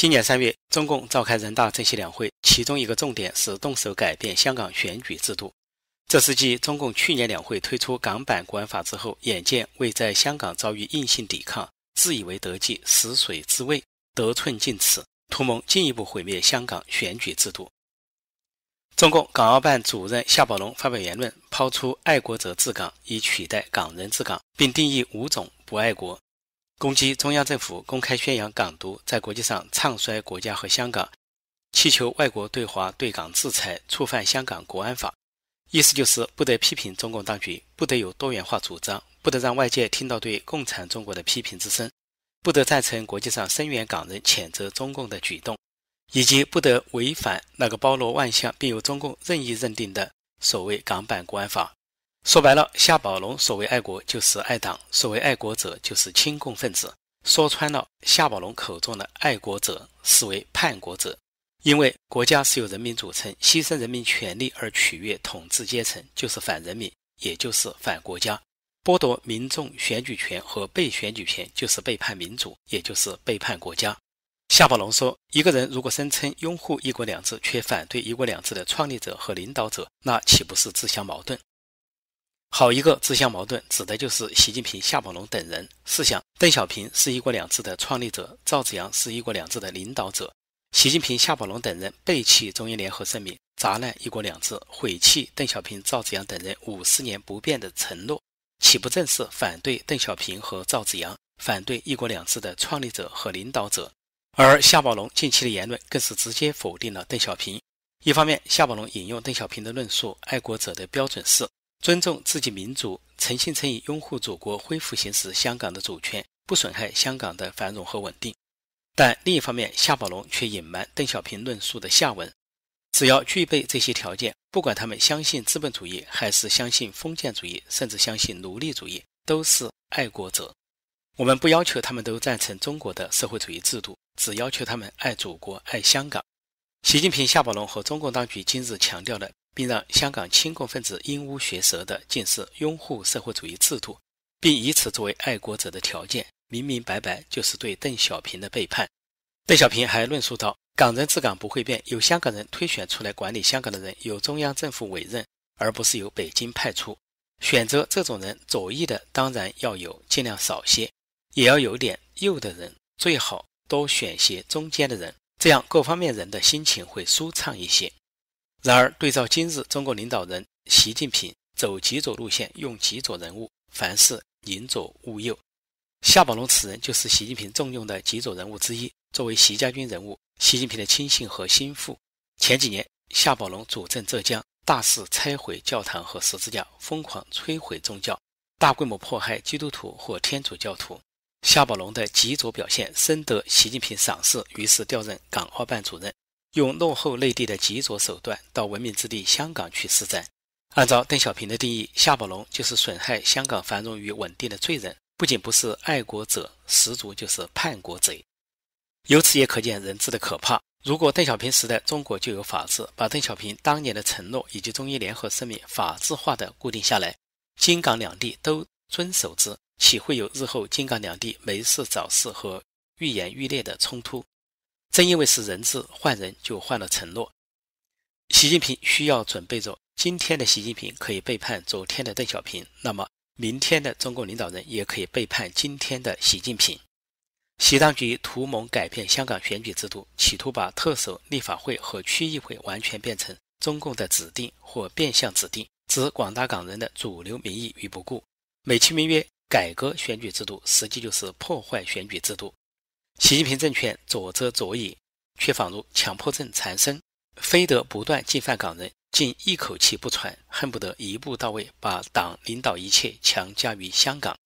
今年三月，中共召开人大政协两会，其中一个重点是动手改变香港选举制度。这是继中共去年两会推出港版国安法之后，眼见未在香港遭遇硬性抵抗，自以为得计，食髓知味，得寸进尺，图谋进一步毁灭香港选举制度。中共港澳办主任夏宝龙发表言论，抛出“爱国者治港”以取代“港人治港”，并定义五种不爱国。攻击中央政府公开宣扬港独，在国际上唱衰国家和香港，祈求外国对华对港制裁，触犯香港国安法。意思就是不得批评中共当局，不得有多元化主张，不得让外界听到对共产中国的批评之声，不得赞成国际上声援港人、谴责中共的举动，以及不得违反那个包罗万象并由中共任意认定的所谓港版国安法。说白了，夏宝龙所谓爱国就是爱党，所谓爱国者就是亲共分子。说穿了，夏宝龙口中的爱国者是为叛国者。因为国家是由人民组成，牺牲人民权利而取悦统治阶层，就是反人民，也就是反国家。剥夺民众选举权和被选举权，就是背叛民主，也就是背叛国家。夏宝龙说：“一个人如果声称拥护‘一国两制’，却反对‘一国两制’的创立者和领导者，那岂不是自相矛盾？”好一个自相矛盾，指的就是习近平、夏宝龙等人。试想，邓小平是一国两制的创立者，赵紫阳是一国两制的领导者，习近平、夏宝龙等人背弃中英联合声明，砸烂一国两制，毁弃邓小平、赵紫阳等人五十年不变的承诺，岂不正是反对邓小平和赵紫阳、反对一国两制的创立者和领导者？而夏宝龙近期的言论更是直接否定了邓小平。一方面，夏宝龙引用邓小平的论述，爱国者的标准是。尊重自己民族，诚心诚意拥护祖国恢复行使香港的主权，不损害香港的繁荣和稳定。但另一方面，夏宝龙却隐瞒邓小平论述的下文。只要具备这些条件，不管他们相信资本主义，还是相信封建主义，甚至相信奴隶主义，都是爱国者。我们不要求他们都赞成中国的社会主义制度，只要求他们爱祖国、爱香港。习近平、夏宝龙和中共当局今日强调的。并让香港亲共分子鹦鹉学舌的，竟是拥护社会主义制度，并以此作为爱国者的条件，明明白白就是对邓小平的背叛。邓小平还论述到：“港人治港不会变，由香港人推选出来管理香港的人，由中央政府委任，而不是由北京派出。选择这种人，左翼的当然要有，尽量少些；也要有点右的人，最好多选些中间的人，这样各方面人的心情会舒畅一些。”然而，对照今日中国领导人习近平走极左路线，用极左人物，凡事宁左勿右。夏宝龙此人就是习近平重用的极左人物之一。作为习家军人物，习近平的亲信和心腹。前几年，夏宝龙主政浙江，大肆拆毁教堂和十字架，疯狂摧毁宗教，大规模迫害基督徒或天主教徒。夏宝龙的极左表现深得习近平赏识，于是调任港澳办主任。用落后内地的极左手段到文明之地香港去施展。按照邓小平的定义，夏宝龙就是损害香港繁荣与稳定的罪人，不仅不是爱国者，十足就是叛国贼。由此也可见人治的可怕。如果邓小平时代中国就有法治，把邓小平当年的承诺以及中英联合声明法治化的固定下来，京港两地都遵守之，岂会有日后京港两地没事找事和愈演愈烈的冲突？正因为是人质，换人就换了承诺。习近平需要准备着，今天的习近平可以背叛昨天的邓小平，那么明天的中共领导人也可以背叛今天的习近平。习当局图谋改变香港选举制度，企图把特首、立法会和区议会完全变成中共的指定或变相指定，置广大港人的主流民意于不顾，美其名曰改革选举制度，实际就是破坏选举制度。习近平政权左遮左掩，却仿如强迫症缠身，非得不断进犯港人，竟一口气不喘，恨不得一步到位，把党领导一切强加于香港。